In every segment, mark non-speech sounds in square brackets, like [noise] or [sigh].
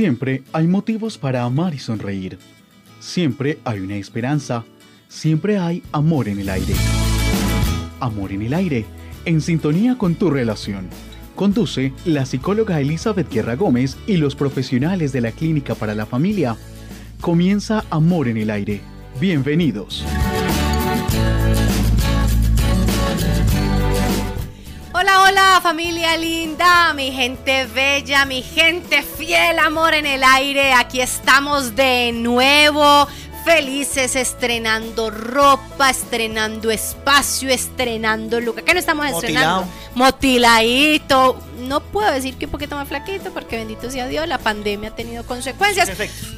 Siempre hay motivos para amar y sonreír. Siempre hay una esperanza. Siempre hay amor en el aire. Amor en el aire, en sintonía con tu relación. Conduce la psicóloga Elizabeth Guerra Gómez y los profesionales de la Clínica para la Familia. Comienza Amor en el aire. Bienvenidos. Hola, familia linda, mi gente bella, mi gente fiel, amor en el aire. Aquí estamos de nuevo, felices estrenando ropa, estrenando espacio, estrenando look. ¿Qué no estamos estrenando? Motiladito. No puedo decir que un poquito más flaquito porque bendito sea Dios, la pandemia ha tenido consecuencias.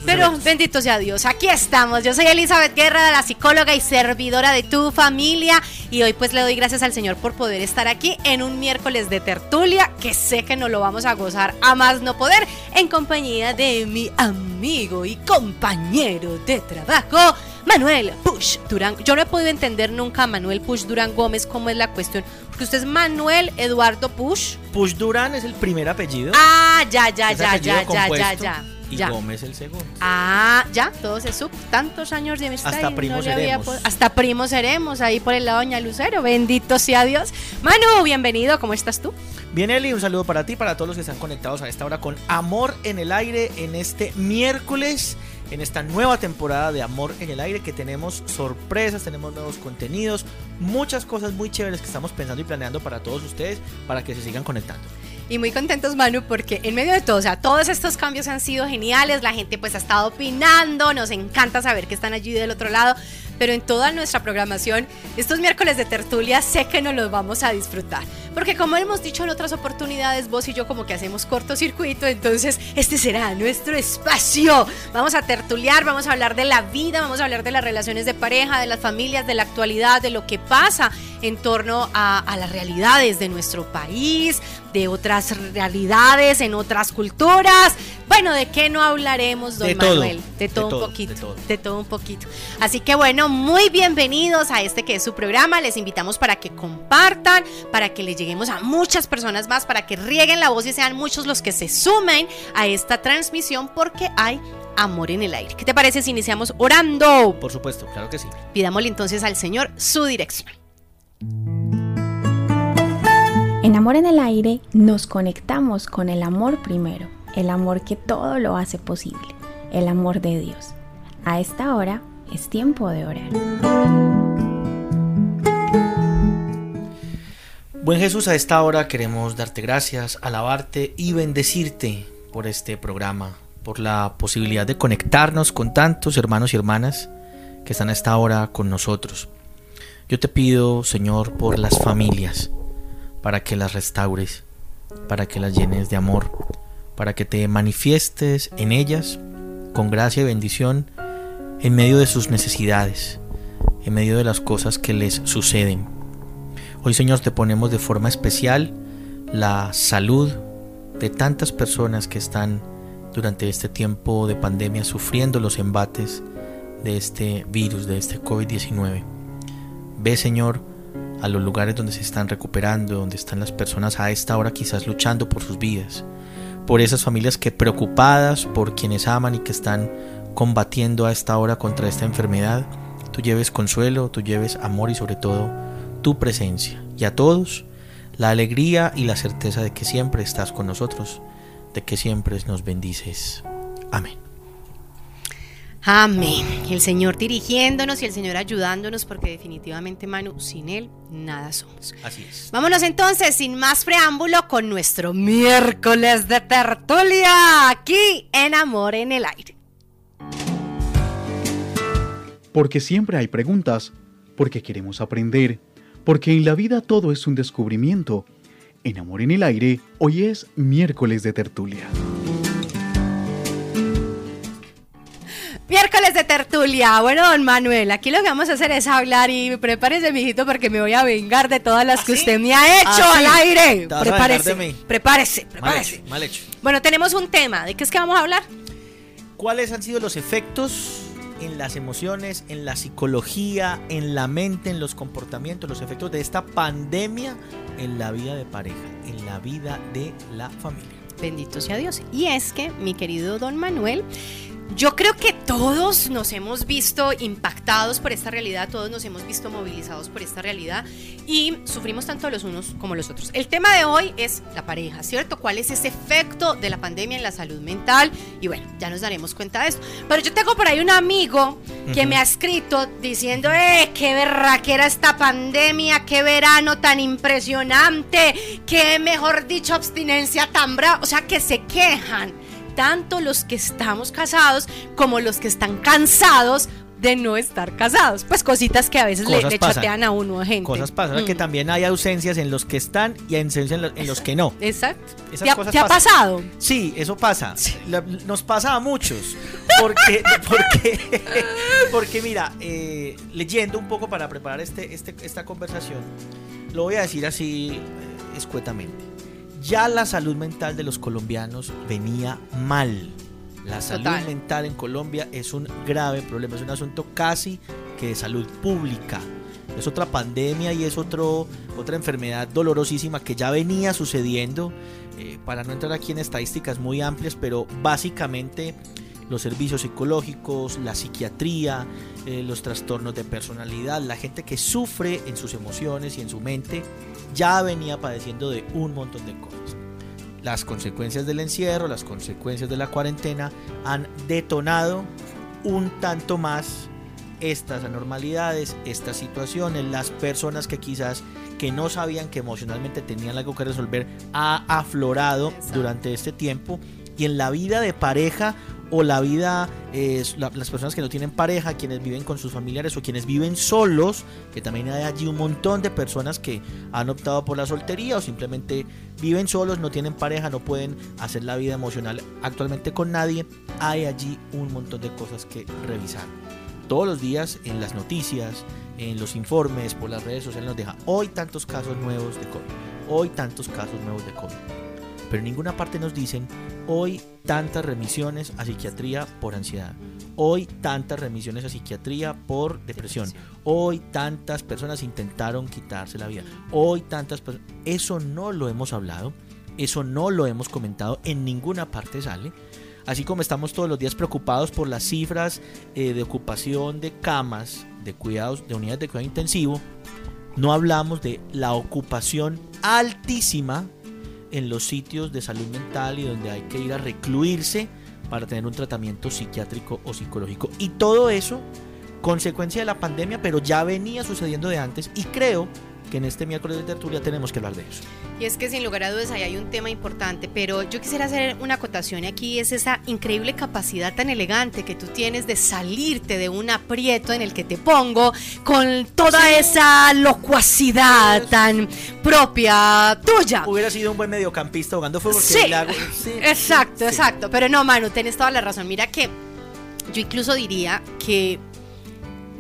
pero bendito sea Dios, aquí estamos. Yo soy Elizabeth Guerra, la psicóloga y servidora de tu familia. Y hoy pues le doy gracias al Señor por poder estar aquí en un miércoles de tertulia que sé que nos lo vamos a gozar a más no poder en compañía de mi amigo y compañero de trabajo. Manuel Push Durán. Yo no he podido entender nunca a Manuel Push Durán Gómez cómo es la cuestión. Porque usted es Manuel Eduardo Push. Push Durán es el primer apellido. Ah, ya, ya, ya, ya, ya, ya, ya. Y Gómez el segundo. Ah, ya, todo se supo. Tantos años de amistad. Hasta primos seremos. hasta primos seremos ahí por el lado Doña Lucero. Bendito sea Dios. Manu, bienvenido. ¿Cómo estás tú? Bien, Eli, un saludo para ti, para todos los que están conectados a esta hora con Amor en el Aire en este miércoles en esta nueva temporada de Amor en el Aire que tenemos sorpresas, tenemos nuevos contenidos, muchas cosas muy chéveres que estamos pensando y planeando para todos ustedes para que se sigan conectando. Y muy contentos, Manu, porque en medio de todo, o sea, todos estos cambios han sido geniales, la gente pues ha estado opinando, nos encanta saber que están allí del otro lado, pero en toda nuestra programación, estos miércoles de tertulia sé que nos los vamos a disfrutar. Porque como hemos dicho en otras oportunidades, vos y yo como que hacemos cortocircuito, entonces este será nuestro espacio. Vamos a tertuliar, vamos a hablar de la vida, vamos a hablar de las relaciones de pareja, de las familias, de la actualidad, de lo que pasa en torno a, las realidades de nuestro país, de otras realidades, en otras culturas. Bueno, ¿de qué no hablaremos, don Manuel? de, todo un poquito. de todo un poquito. Así que bueno, muy bienvenidos a este que es su programa. Les invitamos para que compartan, para que le lleguemos a muchas personas más, para que rieguen la voz y sean muchos los que se sumen a esta transmisión porque hay amor en el aire. ¿Qué te parece si iniciamos orando? Por supuesto, claro que sí. Pidámosle entonces al Señor su dirección. En Amor en el Aire nos conectamos con el amor primero, el amor que todo lo hace posible, el amor de Dios. A esta hora es tiempo de orar. Buen Jesús, a esta hora queremos darte gracias, alabarte y bendecirte por este programa, por la posibilidad de conectarnos con tantos hermanos y hermanas que están a esta hora con nosotros. Yo te pido, Señor, por las familias, para que las restaures, para que las llenes de amor, para que te manifiestes en ellas con gracia y bendición en medio de sus necesidades, en medio de las cosas que les suceden. Hoy Señor te ponemos de forma especial la salud de tantas personas que están durante este tiempo de pandemia sufriendo los embates de este virus, de este COVID-19. Ve Señor a los lugares donde se están recuperando, donde están las personas a esta hora quizás luchando por sus vidas, por esas familias que preocupadas por quienes aman y que están combatiendo a esta hora contra esta enfermedad, tú lleves consuelo, tú lleves amor y sobre todo tu presencia. Y a todos, la alegría y la certeza de que siempre estás con nosotros, de que siempre nos bendices. Amén. Amén. El Señor dirigiéndonos y el Señor ayudándonos, porque definitivamente, Manu, sin Él nada somos. Así es. Vámonos entonces, sin más preámbulo, con nuestro miércoles de tertulia, aquí en Amor en el Aire. Porque siempre hay preguntas, porque queremos aprender, porque en la vida todo es un descubrimiento. En Amor en el Aire, hoy es miércoles de tertulia. Miércoles de tertulia. Bueno, don Manuel, aquí lo que vamos a hacer es hablar y prepárese, mijito, porque me voy a vengar de todas las que ¿Ah, usted me ha hecho ¿Ah, al aire. Prepárese, prepárese, prepárese. Mal hecho. Bueno, tenemos un tema. ¿De qué es que vamos a hablar? ¿Cuáles han sido los efectos en las emociones, en la psicología, en la mente, en los comportamientos, los efectos de esta pandemia en la vida de pareja, en la vida de la familia. Bendito sea Dios. Y es que, mi querido don Manuel, yo creo que todos nos hemos visto impactados por esta realidad, todos nos hemos visto movilizados por esta realidad y sufrimos tanto los unos como los otros. El tema de hoy es la pareja, ¿cierto? ¿Cuál es ese efecto de la pandemia en la salud mental? Y bueno, ya nos daremos cuenta de esto. Pero yo tengo por ahí un amigo que me ha escrito diciendo, eh, qué berraquera esta pandemia, qué verano tan impresionante, qué mejor dicho abstinencia tan brava, o sea, que se quejan tanto los que estamos casados como los que están cansados de no estar casados. Pues cositas que a veces le, le chatean a uno gente. Cosas pasan, que mm. también hay ausencias en los que están y ausencias en, los, que no. Exacto. ¿Te, ha, pasado? Sí, eso pasa. nos pasa a muchos. Porque, [laughs] porque, porque mira, eh, leyendo un poco para preparar este, este, esta conversación, lo voy a decir así eh, escuetamente ya la salud mental de los colombianos venía mal. La salud mental en Colombia es un grave problema, es un asunto casi que de salud pública. Es otra pandemia y es otro, otra enfermedad dolorosísima que ya venía sucediendo. Eh, para no entrar aquí en estadísticas muy amplias, pero básicamente los servicios psicológicos, la psiquiatría, eh, los trastornos de personalidad, la gente que sufre en sus emociones y en su mente, ya venía padeciendo de un montón de cosas. Las consecuencias del encierro, las consecuencias de la cuarentena han detonado un tanto más estas anormalidades, estas situaciones, las personas que quizás que no sabían que emocionalmente tenían algo que resolver ha aflorado durante este tiempo y en la vida de pareja o la vida, eh, las personas que no tienen pareja, quienes viven con sus familiares o quienes viven solos, que también hay allí un montón de personas que han optado por la soltería o simplemente viven solos, no tienen pareja, no pueden hacer la vida emocional actualmente con nadie, hay allí un montón de cosas que revisar. Todos los días en las noticias, en los informes, por las redes sociales nos deja hoy tantos casos nuevos de COVID, hoy tantos casos nuevos de COVID pero en ninguna parte nos dicen hoy tantas remisiones a psiquiatría por ansiedad, hoy tantas remisiones a psiquiatría por depresión, hoy tantas personas intentaron quitarse la vida, hoy tantas personas... Eso no lo hemos hablado, eso no lo hemos comentado, en ninguna parte sale. Así como estamos todos los días preocupados por las cifras eh, de ocupación de camas, de cuidados, de unidades de cuidado intensivo, no hablamos de la ocupación altísima en los sitios de salud mental y donde hay que ir a recluirse para tener un tratamiento psiquiátrico o psicológico. Y todo eso, consecuencia de la pandemia, pero ya venía sucediendo de antes y creo que en este miércoles de tertulia tenemos que hablar de eso. Y es que sin lugar a dudas ahí hay un tema importante, pero yo quisiera hacer una acotación aquí, es esa increíble capacidad tan elegante que tú tienes de salirte de un aprieto en el que te pongo con toda esa locuacidad tan propia tuya. Hubiera sido un buen mediocampista jugando fútbol. Sí, sí, exacto, exacto, pero no, Manu, tienes toda la razón. Mira que yo incluso diría que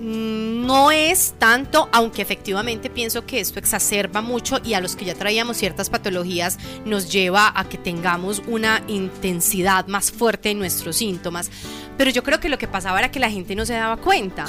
no es tanto, aunque efectivamente pienso que esto exacerba mucho y a los que ya traíamos ciertas patologías nos lleva a que tengamos una intensidad más fuerte en nuestros síntomas. Pero yo creo que lo que pasaba era que la gente no se daba cuenta.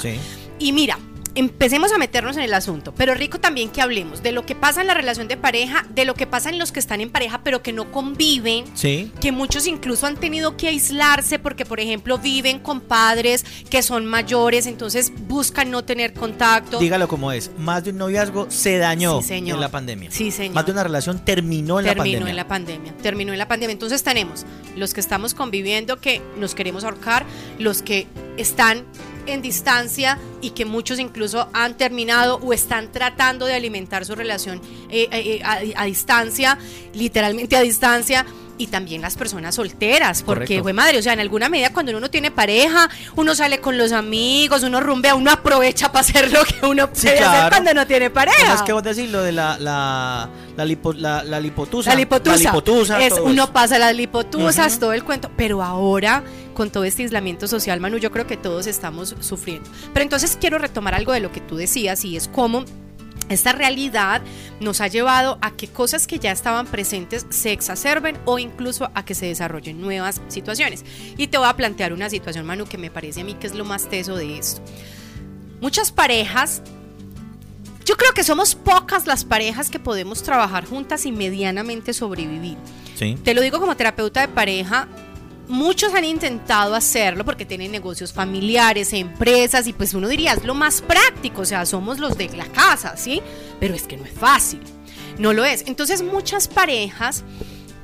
Y mira, empecemos a meternos en el asunto, pero rico también que hablemos de lo que pasa en la relación de pareja, de lo que pasa en los que están en pareja pero que no conviven, sí. que muchos incluso han tenido que aislarse porque por ejemplo viven con padres que son mayores, entonces buscan no tener contacto. Dígalo como es, más de un noviazgo se dañó en la pandemia. Sí, señor. Más de una relación terminó en la pandemia. Terminó en la pandemia, terminó en la pandemia. Entonces tenemos los que estamos conviviendo que nos queremos ahorcar, los que están en distancia y que muchos incluso han terminado o están tratando de alimentar su relación eh, eh, eh, a, distancia, literalmente a distancia. Y también las personas solteras, porque fue madre, o sea, en alguna medida cuando uno no tiene pareja, uno sale con los amigos, uno rumbea, uno aprovecha para hacer lo que uno puede hacer cuando no tiene pareja. Es que vos decís lo de la, la, la, la, lipotusa. La lipotusa. es, uno pasa las lipotusas, todo el cuento, pero ahora con todo este aislamiento social, Manu, yo creo que todos estamos sufriendo. Pero entonces quiero retomar algo de lo que tú decías y es cómo esta realidad nos ha llevado a que cosas que ya estaban presentes se exacerben o incluso a que se desarrollen nuevas situaciones. Y te voy a plantear una situación, Manu, que me parece a mí que es lo más teso de esto. Muchas parejas, yo creo que somos pocas las parejas que podemos trabajar juntas y medianamente sobrevivir. Sí. Te lo digo como terapeuta de pareja, muchos han intentado hacerlo porque tienen negocios familiares, empresas y pues uno diría es lo más práctico, o sea, somos los de la casa, ¿sí? Pero es que no es fácil, no lo es. Entonces muchas parejas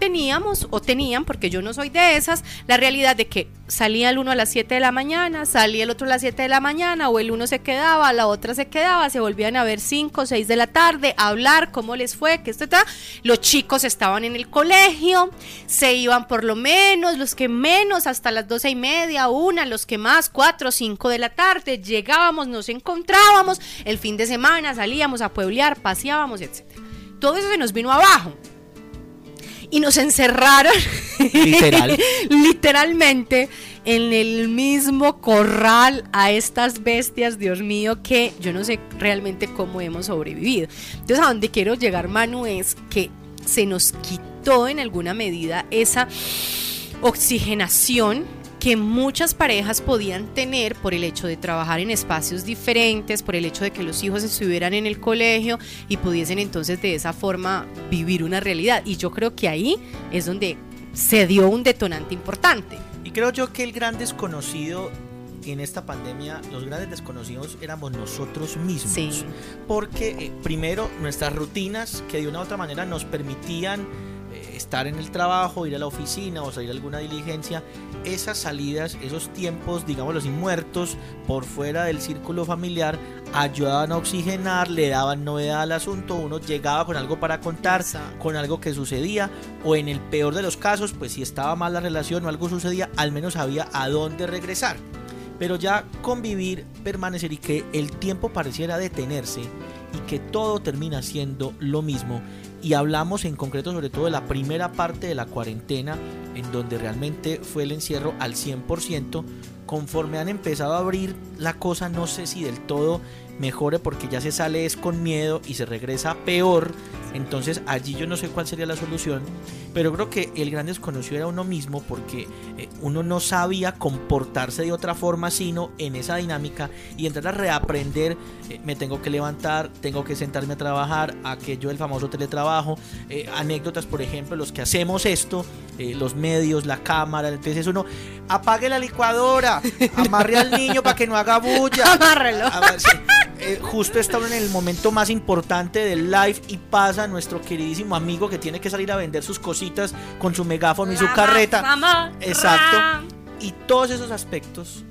teníamos o tenían, porque yo no soy de esas, la realidad de que salía el uno a las 7 de la mañana, salía el otro a las 7 de la mañana, o el uno se quedaba, la otra se quedaba, se volvían a ver 5 o 6 de la tarde, a hablar cómo les fue, que esto está. Los chicos estaban en el colegio, se iban por lo menos, los que menos, hasta las 12 y media, una, los que más, 4 o 5 de la tarde, llegábamos, nos encontrábamos, el fin de semana salíamos a pueblear, paseábamos, etc. Todo eso se nos vino abajo y nos encerraron [laughs] Literal. literalmente en el mismo corral a estas bestias, Dios mío, que yo no sé realmente cómo hemos sobrevivido. Entonces, a donde quiero llegar, Manu, es que se nos quitó en alguna medida esa oxigenación que muchas parejas podían tener por el hecho de trabajar en espacios diferentes, por el hecho de que los hijos estuvieran en el colegio y pudiesen entonces de esa forma vivir una realidad. Y yo creo que ahí es donde se dio un detonante importante. Y creo yo que el gran desconocido en esta pandemia, los grandes desconocidos éramos nosotros mismos. Sí. Porque eh, primero nuestras rutinas que de una u otra manera nos permitían estar en el trabajo, ir a la oficina o salir a alguna diligencia, esas salidas, esos tiempos, digamos los muertos por fuera del círculo familiar, ayudaban a oxigenar, le daban novedad al asunto, uno llegaba con algo para contar, con algo que sucedía, o en el peor de los casos, pues si estaba mal la relación o algo sucedía, al menos sabía a dónde regresar. Pero ya convivir, permanecer y que el tiempo pareciera detenerse y que todo termina siendo lo mismo. Y hablamos en concreto sobre todo de la primera parte de la cuarentena, en donde realmente fue el encierro al 100%. Conforme han empezado a abrir la cosa, no sé si del todo mejore porque ya se sale es con miedo y se regresa peor. Entonces allí yo no sé cuál sería la solución, pero creo que el gran desconocido era uno mismo porque eh, uno no sabía comportarse de otra forma sino en esa dinámica y entrar a reaprender, eh, me tengo que levantar, tengo que sentarme a trabajar, aquello del famoso teletrabajo, eh, anécdotas por ejemplo, los que hacemos esto, los medios, la cámara, entonces uno apague la licuadora, amarre al niño para que no haga bulla. [laughs] Amárrelo. A ver, sí. Eh, justo estamos en el momento más importante del live y pasa nuestro queridísimo amigo que tiene que salir a vender sus cositas con su megáfono y su carreta. Exacto. Y todos esos aspectos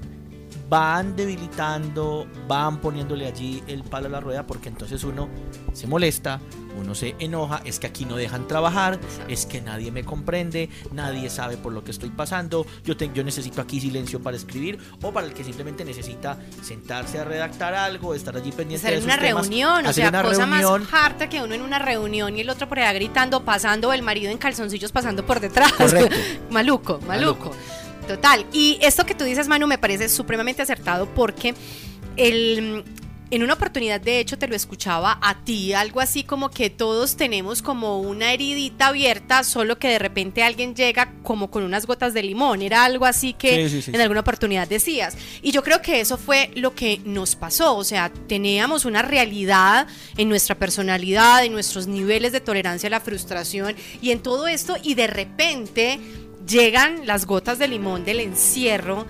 van debilitando, van poniéndole allí el palo a la rueda porque entonces uno se molesta, uno se enoja, es que aquí no dejan trabajar, es que nadie me comprende, nadie sabe por lo que estoy pasando, yo, te- yo necesito aquí silencio para escribir o para el que simplemente necesita sentarse a redactar algo, estar allí pendiente Hacer de una temas, reunión, o sea, una cosa reunión. más harta que uno en una reunión y el otro por allá gritando, pasando, o el marido en calzoncillos pasando por detrás. [laughs] Maluco, maluco, Total. Y esto que tú dices, Manu, me parece supremamente acertado porque el, en una oportunidad, de hecho, te lo escuchaba a ti, algo así como que todos tenemos como una heridita abierta, solo que de repente alguien llega como con unas gotas de limón. Era algo así que Sí, sí, sí, en alguna oportunidad decías. Y yo creo que eso fue lo que nos pasó. O sea, teníamos una realidad en nuestra personalidad, en nuestros niveles de tolerancia a la frustración y en todo esto, y de repente llegan las gotas de limón del encierro,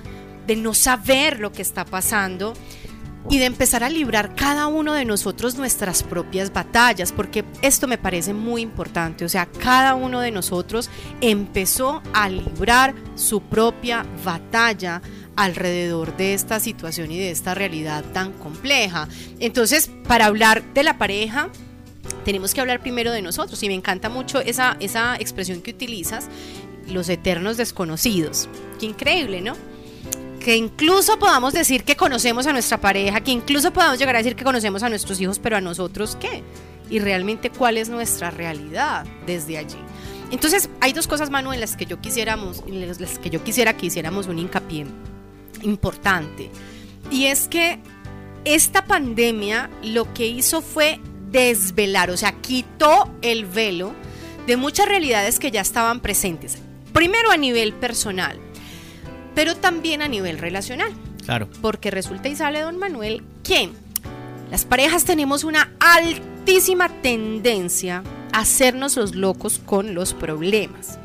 de no saber lo que está pasando y de empezar a librar cada uno de nosotros nuestras propias batallas, porque esto me parece muy importante, o sea, cada uno de nosotros empezó a librar su propia batalla alrededor de esta situación y de esta realidad tan compleja. Entonces, para hablar de la pareja, tenemos que hablar primero de nosotros y me encanta mucho esa, esa expresión que utilizas, los eternos desconocidos. Qué increíble, ¿no? que incluso podamos decir que conocemos a nuestra pareja, que incluso podamos llegar a decir que conocemos a nuestros hijos, pero a nosotros qué? Y realmente cuál es nuestra realidad desde allí. Entonces, hay dos cosas, Manu, en las que yo quisiéramos, en las que yo quisiera que hiciéramos un hincapié importante. Y es que esta pandemia lo que hizo fue desvelar, o sea, quitó el velo de muchas realidades que ya estaban presentes. Primero a nivel personal, pero también a nivel relacional. Claro. Porque resulta y sale, don Manuel, que las parejas tenemos una altísima tendencia hacernos los locos con los problemas.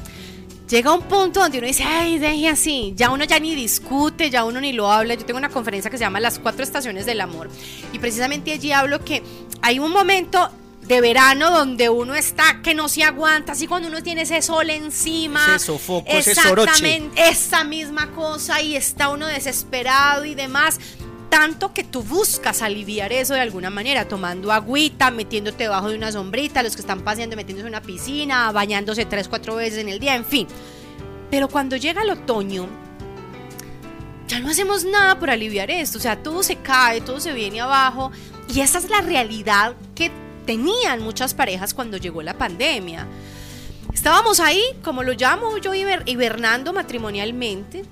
Llega un punto donde uno dice, ay, deje así, ya uno ya ni discute, ya uno ni lo habla. Yo tengo una conferencia que se llama Las cuatro estaciones del amor y precisamente allí hablo que hay un momento de verano donde uno está que no se aguanta, así cuando uno tiene ese sol encima, ese sofoco, exactamente esa misma cosa y está uno desesperado y demás. Tanto que tú buscas aliviar eso de alguna manera, tomando agüita, metiéndote debajo de una sombrita, los que están paseando metiéndose en una piscina, bañándose tres, cuatro veces en el día, en fin. Pero cuando llega el otoño, ya no hacemos nada por aliviar esto, o sea, todo se cae, todo se viene abajo y esa es la realidad que tenían muchas parejas cuando llegó la pandemia. Estábamos ahí, como lo llamo yo, hibernando matrimonialmente,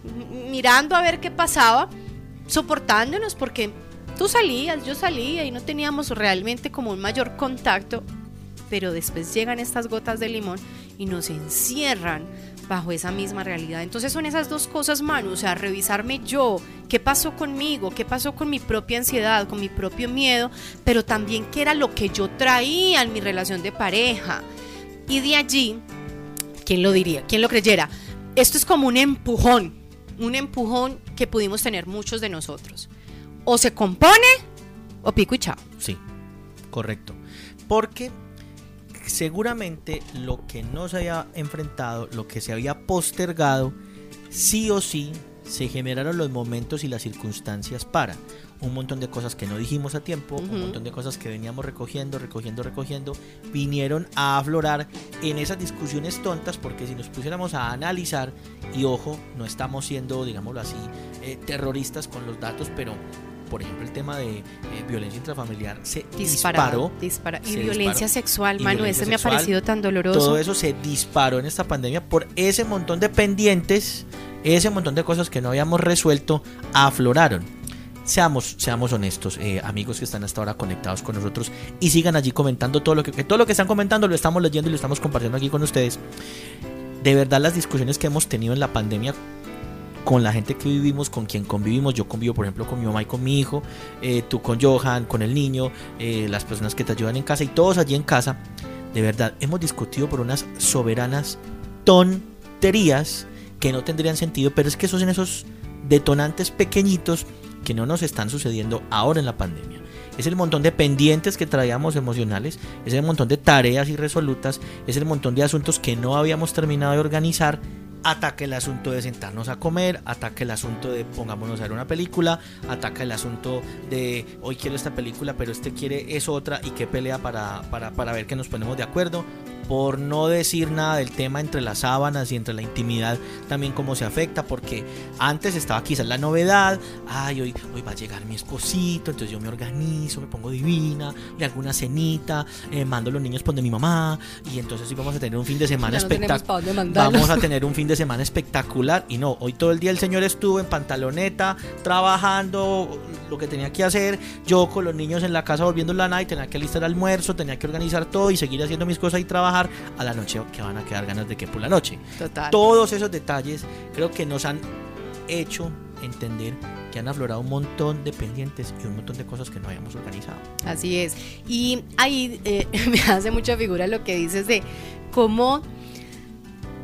mirando a ver qué pasaba, soportándonos porque tú salías, yo salía y no teníamos realmente como un mayor contacto, pero después llegan estas gotas de limón y nos encierran bajo esa misma realidad. Entonces son esas dos cosas, Manu, o sea, revisarme yo, qué pasó conmigo, qué pasó con mi propia ansiedad, con mi propio miedo, pero también qué era lo que yo traía en mi relación de pareja. Y de allí, ¿quién lo diría? ¿Quién lo creyera? Esto es como un empujón, un empujón que pudimos tener muchos de nosotros. O se compone o pico y chao. Sí, correcto. Porque seguramente lo que no se había enfrentado, lo que se había postergado, sí o sí se generaron los momentos y las circunstancias para. Un montón de cosas que no dijimos a tiempo, un montón de cosas que veníamos recogiendo, recogiendo, recogiendo, vinieron a aflorar en esas discusiones tontas, porque si nos pusiéramos a analizar, y ojo, no estamos siendo, digámoslo así, eh, terroristas con los datos, pero por ejemplo, el tema de eh, violencia intrafamiliar se disparó. y violencia sexual, mano, ese me ha parecido tan doloroso. Todo eso se disparó en esta pandemia por ese montón de pendientes, ese montón de cosas que no habíamos resuelto, afloraron. Seamos, seamos honestos, eh, amigos que están hasta ahora conectados con nosotros y sigan allí comentando todo lo que todo lo que están comentando lo estamos leyendo y lo estamos compartiendo aquí con ustedes. De verdad las discusiones que hemos tenido en la pandemia con la gente que vivimos, con quien convivimos. Yo convivo, por ejemplo, con mi mamá y con mi hijo, eh, tú con Johan, con el niño, eh, las personas que te ayudan en casa y todos allí en casa. De verdad, hemos discutido por unas soberanas tonterías que no tendrían sentido, pero es que esos son esos detonantes pequeñitos que no nos están sucediendo ahora en la pandemia. Es el montón de pendientes que traíamos emocionales, es el montón de tareas irresolutas, es el montón de asuntos que no habíamos terminado de organizar ataca el asunto de sentarnos a comer, ataca el asunto de pongámonos a ver una película, ataca el asunto de hoy quiero esta película, pero este quiere es otra y qué pelea para, para, para ver que nos ponemos de acuerdo por no decir nada del tema entre las sábanas y entre la intimidad, también cómo se afecta, porque antes estaba quizás la novedad, ay, hoy, hoy va a llegar mi esposito, entonces yo me organizo, me pongo divina, le hago una cenita, eh, mando a los niños por de mi mamá, y entonces sí vamos a tener un fin de semana espectacular. vamos a [laughs] tener un fin de semana espectacular, y no, hoy todo el día el señor estuvo en pantaloneta, trabajando lo que tenía que hacer, yo con los niños en la casa volviendo la night, tenía que alistar almuerzo, tenía que organizar todo y seguir haciendo mis cosas y trabajar a la noche que van a quedar ganas de que por la noche. Todos esos detalles creo que nos han hecho entender que han aflorado un montón de pendientes y un montón de cosas que no habíamos organizado. Así es. Y ahí eh, [laughs] me hace mucha figura lo que dices de cómo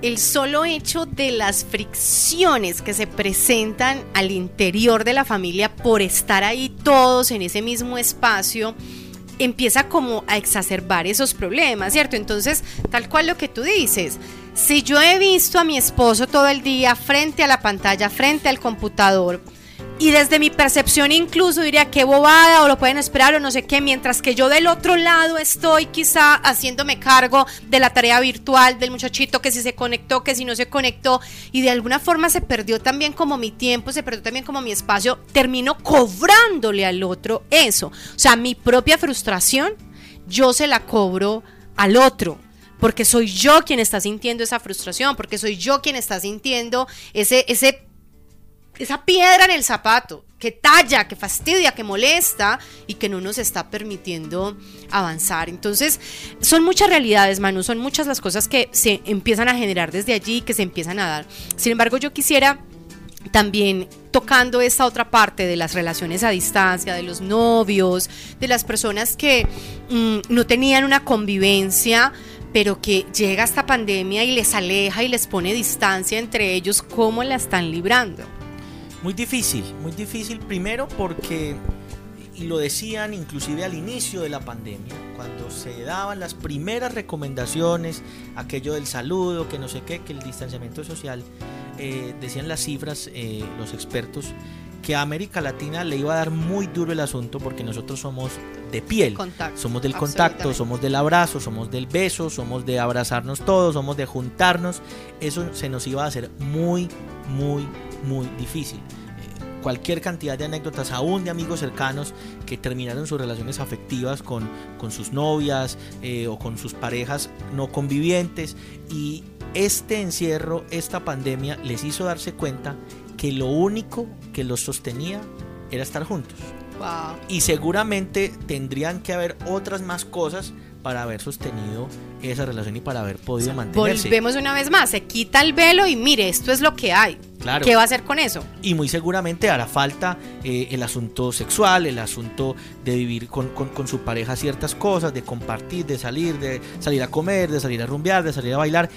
el solo hecho de las fricciones que se presentan al interior de la familia por estar ahí todos en ese mismo espacio, empieza como a exacerbar esos problemas, ¿cierto? Entonces, tal cual lo que tú dices, si yo he visto a mi esposo todo el día frente a la pantalla, frente al computador, y desde mi percepción incluso diría que bobada o lo pueden esperar o no sé qué, mientras que yo del otro lado estoy quizá haciéndome cargo de la tarea virtual del muchachito que si se conectó, que si no se conectó y de alguna forma se perdió también como mi tiempo, se perdió también como mi espacio, termino cobrándole al otro eso. O sea, mi propia frustración yo se la cobro al otro porque soy yo quien está sintiendo esa frustración, porque soy yo quien está sintiendo ese, ese esa piedra en el zapato que talla, que fastidia, que molesta y que no nos está permitiendo avanzar. Entonces, son muchas realidades, Manu, son muchas las cosas que se empiezan a generar desde allí, que se empiezan a dar. Sin embargo, yo quisiera también tocando esta otra parte de las relaciones a distancia, de los novios, de las personas que mm, no tenían una convivencia pero que llega esta pandemia y les aleja y les pone distancia entre ellos, ¿cómo la están librando? Muy difícil, muy difícil primero porque, y lo decían inclusive al inicio de la pandemia, cuando se daban las primeras recomendaciones, aquello del saludo, que no sé qué, que el distanciamiento social, eh, decían las cifras, eh, los expertos, que a América Latina le iba a dar muy duro el asunto porque nosotros somos de piel, somos del contacto, somos del abrazo, somos del beso, somos de abrazarnos todos, somos de juntarnos, eso se nos iba a hacer muy, muy, muy difícil eh, cualquier cantidad de anécdotas, aún de amigos cercanos que terminaron sus relaciones afectivas con, con sus novias eh, o con sus parejas no convivientes. Y este encierro, esta pandemia, les hizo darse cuenta que lo único que los sostenía era estar juntos. Y seguramente tendrían que haber otras más cosas para haber sostenido esa relación y para haber podido mantenerse. Volvemos una vez más, se quita el velo y mire, esto es lo que hay. Claro. ¿Qué va a hacer con eso? Y muy seguramente hará falta eh, el asunto sexual, el asunto de vivir con, con, su pareja ciertas cosas, de compartir, de salir, de salir a comer, de salir a rumbear, de salir a bailar.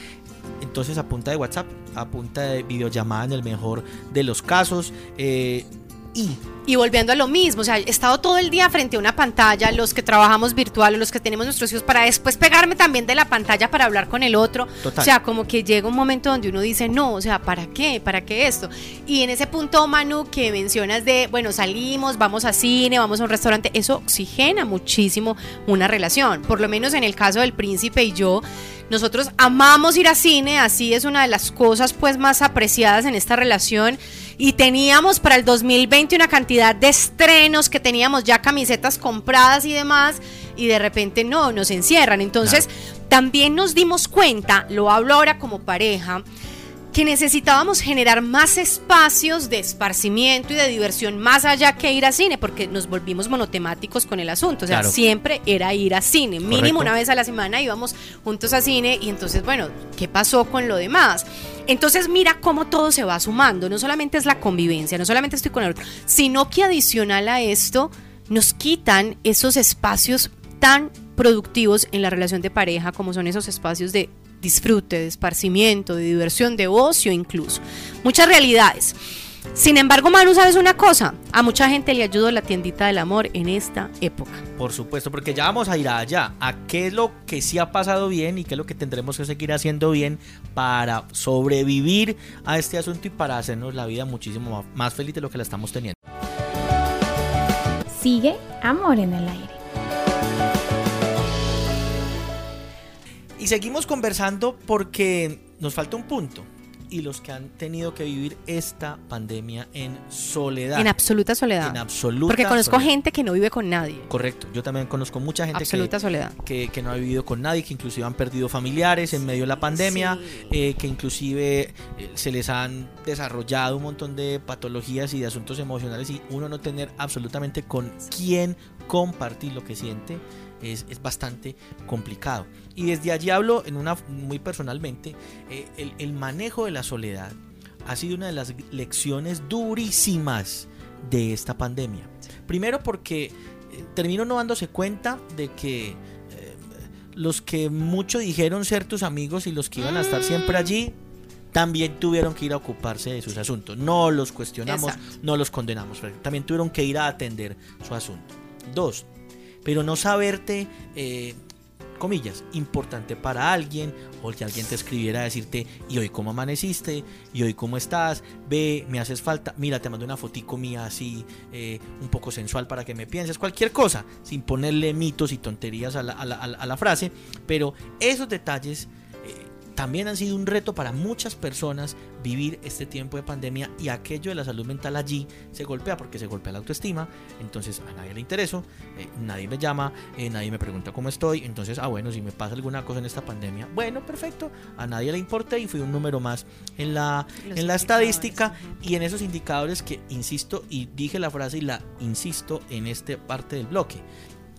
Entonces a punta de WhatsApp, a punta de videollamada en el mejor de los casos. Eh, y y volviendo a lo mismo, o sea, he estado todo el día frente a una pantalla, los que trabajamos virtual, los que tenemos nuestros hijos, para después pegarme también de la pantalla para hablar con el otro. O sea, como que llega un momento donde uno dice, no, o sea, ¿para qué? ¿Para qué esto? Y en ese punto, Manu, que mencionas de, bueno, salimos, vamos a cine, vamos a un restaurante, eso oxigena muchísimo una relación. Por lo menos en el caso del príncipe y yo, nosotros amamos ir a cine, así es una de las cosas pues más apreciadas en esta relación y teníamos para el 2020 una cantidad de estrenos que teníamos ya camisetas compradas y demás y de repente no, nos encierran. Entonces también nos dimos cuenta, lo hablo ahora como pareja, que necesitábamos generar más espacios de esparcimiento y de diversión más allá que ir a cine, porque nos volvimos monotemáticos con el asunto. O sea, siempre era ir a cine. Mínimo una vez a la semana íbamos juntos a cine y entonces, bueno, ¿qué pasó con lo demás? Entonces mira cómo todo se va sumando. No solamente es la convivencia, no solamente estoy con el otro, sino que adicional a esto nos quitan esos espacios tan productivos en la relación de pareja como son esos espacios de disfrute, de esparcimiento, de diversión, de ocio incluso. Muchas realidades. Sin embargo, Manu, ¿sabes una cosa? A mucha gente le ayudó la tiendita del amor en esta época. Por supuesto, porque ya vamos a ir allá, a qué es lo que sí ha pasado bien y qué es lo que tendremos que seguir haciendo bien para sobrevivir a este asunto y para hacernos la vida muchísimo más feliz de lo que la estamos teniendo. Sigue Amor en el Aire. Y seguimos conversando porque nos falta un punto. Y los que han tenido que vivir esta pandemia en soledad. En absoluta soledad. En absoluta Porque conozco gente que no vive con nadie. Correcto. Yo también conozco mucha gente absoluta que, soledad. Que, que, no ha vivido con nadie, que inclusive han perdido familiares en medio de la pandemia, eh, que inclusive eh, se les han desarrollado un montón de patologías y de asuntos emocionales y uno no tener absolutamente con quién compartir lo que siente es, bastante complicado. Y desde allí hablo en una, muy personalmente, eh, el, manejo de la soledad ha sido una de las lecciones durísimas de esta pandemia. Primero porque eh, termino no dándose cuenta de que eh, los que mucho dijeron ser tus amigos y los que iban a estar siempre allí, también tuvieron que ir a ocuparse de sus asuntos. No los cuestionamos, no los condenamos, también tuvieron que ir a atender su asunto. Dos, pero no saberte, eh, comillas, importante para alguien, o que alguien te escribiera a decirte, y hoy cómo amaneciste, y hoy cómo estás, ve, me haces falta, mira, te mando una fotico mía así, eh, un poco sensual para que me pienses, cualquier cosa, sin ponerle mitos y tonterías a la, frase, pero esos detalles también han sido un reto para muchas personas vivir este tiempo de pandemia y aquello de la salud mental allí se golpea porque se golpea la autoestima, entonces a nadie le intereso, eh, nadie me llama, eh, nadie me pregunta cómo estoy, entonces, ah bueno, si me pasa alguna cosa en esta pandemia, bueno, perfecto, a nadie le importa y fui un número más en la, en la estadística y en esos indicadores que, insisto, y dije la frase y la insisto en esta parte del bloque.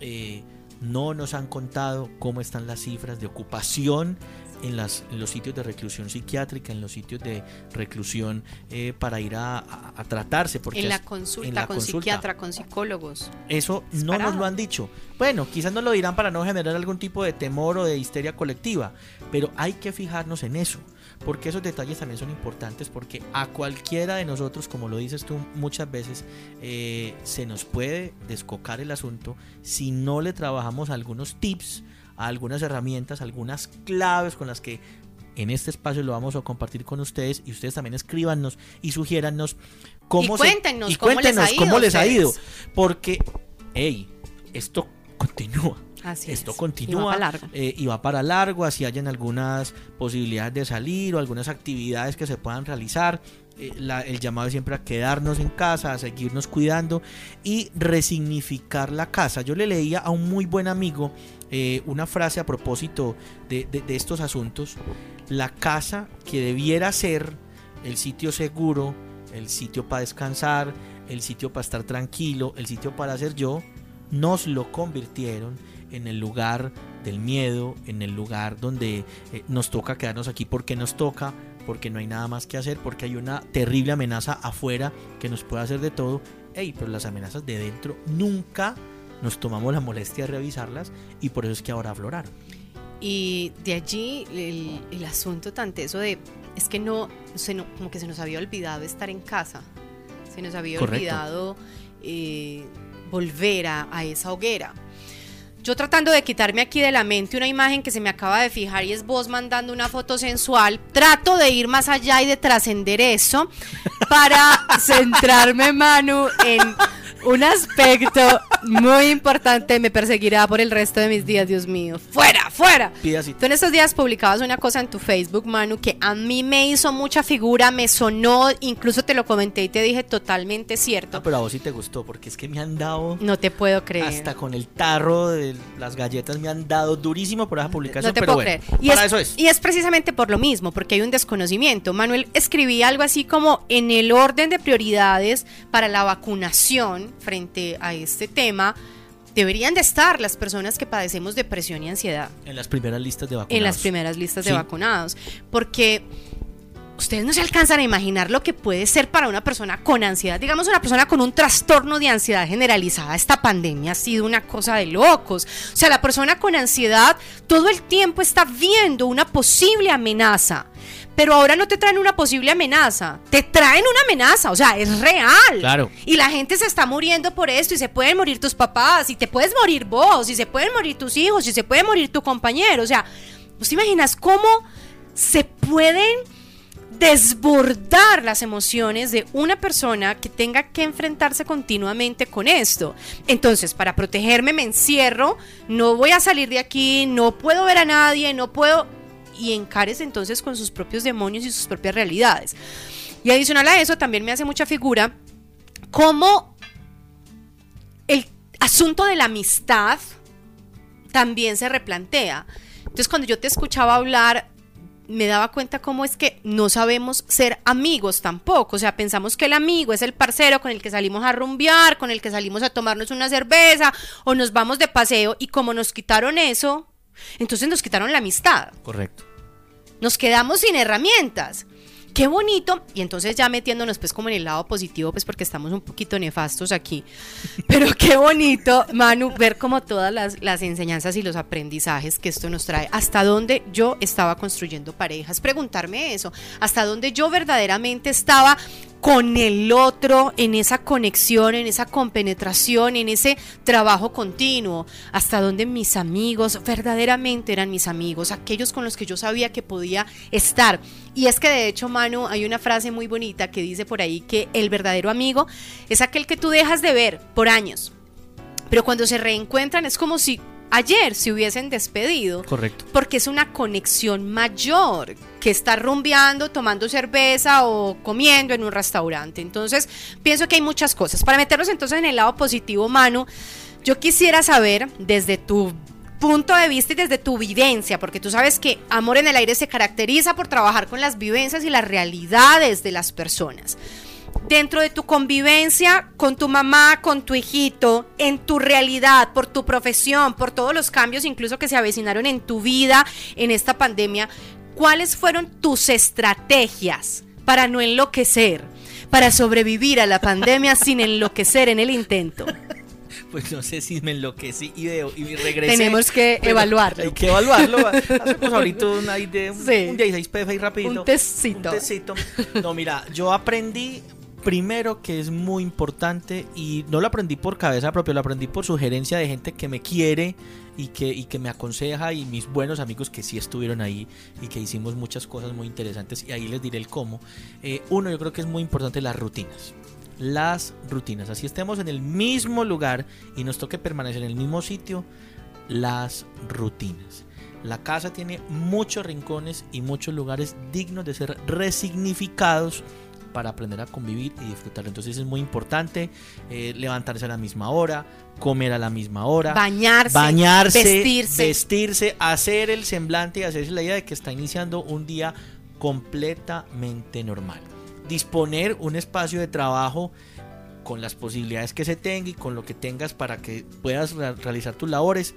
Eh, no nos han contado cómo están las cifras de ocupación en, las, los sitios de reclusión psiquiátrica, en los sitios de reclusión eh, para ir a, tratarse. Porque en la consulta, con psiquiatra, con psicólogos. Eso no nos lo han dicho. Bueno, quizás nos lo dirán para no generar algún tipo de temor o de histeria colectiva, pero hay que fijarnos en eso porque esos detalles también son importantes porque a cualquiera de nosotros, como lo dices tú muchas veces, eh, se nos puede descocar el asunto si no le trabajamos algunos tips, algunas herramientas, algunas claves con las que en este espacio lo vamos a compartir con ustedes y ustedes también escríbanos y sugiérannos cómo, y cuéntenos, cómo, les ha ido, cómo les ha ido. Porque, hey, esto continúa. Esto continúa eh, y va, para largo, así hayan algunas posibilidades de salir o algunas actividades que se puedan realizar. Eh, el llamado es siempre a quedarnos en casa, a seguirnos cuidando y resignificar la casa. Yo le leía a un muy buen amigo eh, una frase a propósito de, estos asuntos. La casa que debiera ser el sitio seguro, el sitio para descansar, el sitio para estar tranquilo, el sitio para ser yo, nos lo convirtieron en el lugar del miedo, en el lugar donde eh, nos toca quedarnos aquí porque nos toca, porque no hay nada más que hacer, porque hay una terrible amenaza afuera que nos puede hacer de todo. Ey, pero las amenazas de dentro nunca nos tomamos la molestia de revisarlas y por eso es que ahora afloraron. Y de allí el, asunto tan teso de, es que no, se como que se nos había olvidado estar en casa, se nos había olvidado eh, volver a esa hoguera. Yo tratando de quitarme aquí de la mente una imagen que se me acaba de fijar y es vos mandando una foto sensual, trato de ir más allá y de trascender eso para [laughs] centrarme, Manu, en un aspecto muy importante me perseguirá por el resto de mis días, Dios mío. ¡Fuera, fuera! Tú en estos días publicabas una cosa en tu Facebook, Manu, que a mí me hizo mucha figura, me sonó, incluso te lo comenté y te dije totalmente cierto. Ah, pero a vos sí te gustó, porque es que me han dado... No te puedo creer. Hasta con el tarro de las galletas me han dado durísimo por esa publicación, no te puedo creer. Y para eso es. Y es precisamente por lo mismo, porque hay un desconocimiento. Manuel escribía algo así como en el orden de prioridades para la vacunación frente a este tema, deberían de estar las personas que padecemos depresión y ansiedad. En las primeras listas de vacunados. En las primeras listas de vacunados. Porque ustedes no se alcanzan a imaginar lo que puede ser para una persona con ansiedad. Digamos, una persona con un trastorno de ansiedad generalizada. Esta pandemia ha sido una cosa de locos. O sea, la persona con ansiedad todo el tiempo está viendo una posible amenaza pero ahora no te traen una posible amenaza, te traen una amenaza, o sea, es real. Claro. Y la gente se está muriendo por esto y se pueden morir tus papás, y te puedes morir vos, y se pueden morir tus hijos, y se puede morir tu compañero. O sea, ¿vos te imaginas cómo se pueden desbordar las emociones de una persona que tenga que enfrentarse continuamente con esto. Entonces, para protegerme me encierro, no voy a salir de aquí, no puedo ver a nadie, no puedo y encares entonces con sus propios demonios y sus propias realidades. Y adicional a eso, también me hace mucha figura cómo el asunto de la amistad también se replantea. Entonces, cuando yo te escuchaba hablar, me daba cuenta cómo es que no sabemos ser amigos tampoco. O sea, pensamos que el amigo es el parcero con el que salimos a rumbear, con el que salimos a tomarnos una cerveza o nos vamos de paseo y como nos quitaron eso, entonces nos quitaron la amistad. Correcto. Nos quedamos sin herramientas. Qué bonito. Y entonces ya metiéndonos pues como en el lado positivo, pues porque estamos un poquito nefastos aquí. [laughs] Pero qué bonito, Manu, ver como todas las, las enseñanzas y los aprendizajes que esto nos trae. Hasta dónde yo estaba construyendo parejas. Preguntarme eso. Hasta dónde yo verdaderamente estaba con el otro, en esa conexión, en esa compenetración, en ese trabajo continuo, hasta donde mis amigos verdaderamente eran mis amigos, aquellos con los que yo sabía que podía estar. Y es que de hecho, Manu, hay una frase muy bonita que dice por ahí que el verdadero amigo es aquel que tú dejas de ver por años. Pero cuando se reencuentran es como si ayer se hubiesen despedido. Correcto. Porque es una conexión mayor que estar rumbeando, tomando cerveza o comiendo en un restaurante. Entonces, pienso que hay muchas cosas. Para meternos entonces en el lado positivo, Manu, yo quisiera saber desde tu punto de vista y desde tu vivencia, porque tú sabes que Amor en el Aire se caracteriza por trabajar con las vivencias y las realidades de las personas. Dentro de tu convivencia con tu mamá, con tu hijito, en tu realidad, por tu profesión, por todos los cambios incluso que se avecinaron en tu vida en esta pandemia, ¿cuáles fueron tus estrategias para no enloquecer, para sobrevivir a la pandemia sin enloquecer en el intento? [laughs] Pues no sé si me enloquecí y, de, y regresé. Tenemos que evaluarlo. Hay que evaluarlo. Hacemos ahorita un, de, un, sí. un 16 pf ahí rapidito. Un tecito. Un tecito. No, mira, yo aprendí primero que es muy importante y no lo aprendí por cabeza propia, lo aprendí por sugerencia de gente que me quiere y que, y que me aconseja y mis buenos amigos que sí estuvieron ahí y que hicimos muchas cosas muy interesantes y ahí les diré el cómo. Eh, uno, yo creo que es muy importante las rutinas. Las rutinas, así estemos en el mismo lugar y nos toque permanecer en el mismo sitio, las rutinas. La casa tiene muchos rincones y muchos lugares dignos de ser resignificados para aprender a convivir y disfrutar. Entonces es muy importante eh, levantarse a la misma hora, comer a la misma hora, bañarse, bañarse, vestirse. vestirse, hacer el semblante y hacerse la idea de que está iniciando un día completamente normal. Disponer un espacio de trabajo con las posibilidades que se tenga y con lo que tengas para que puedas realizar tus labores